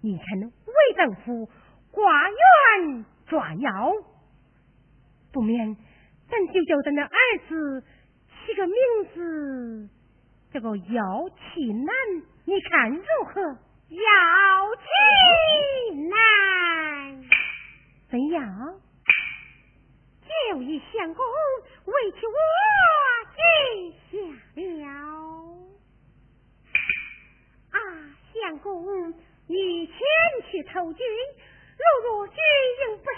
你看魏政府挂院抓妖，不免咱就叫咱的儿子起个名字，叫个妖气男，你看如何？妖气男怎样？就以相公为替我记下了。啊，相公，你前去投军，如若军营不守，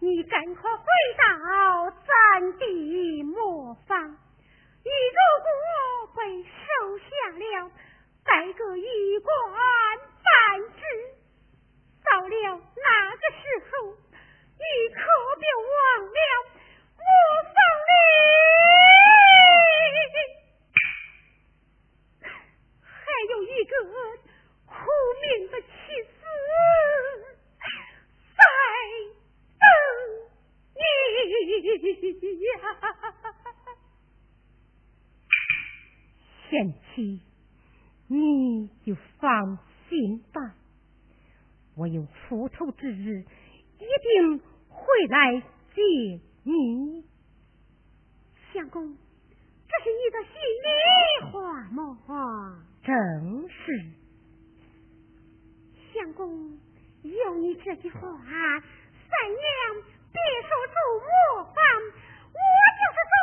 你赶快回到咱地磨坊。你如果被收下了，改个一官半职，到了那个时候。你可别忘了我房里还有一个苦命的妻子在等你呀！贤妻，你就放心吧，我有出头之日，一定。会来接你，相公，这是你的心里话吗？正是。相公，有你这句话，三娘别说住磨坊，我就是做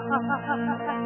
哈哈哈哈哈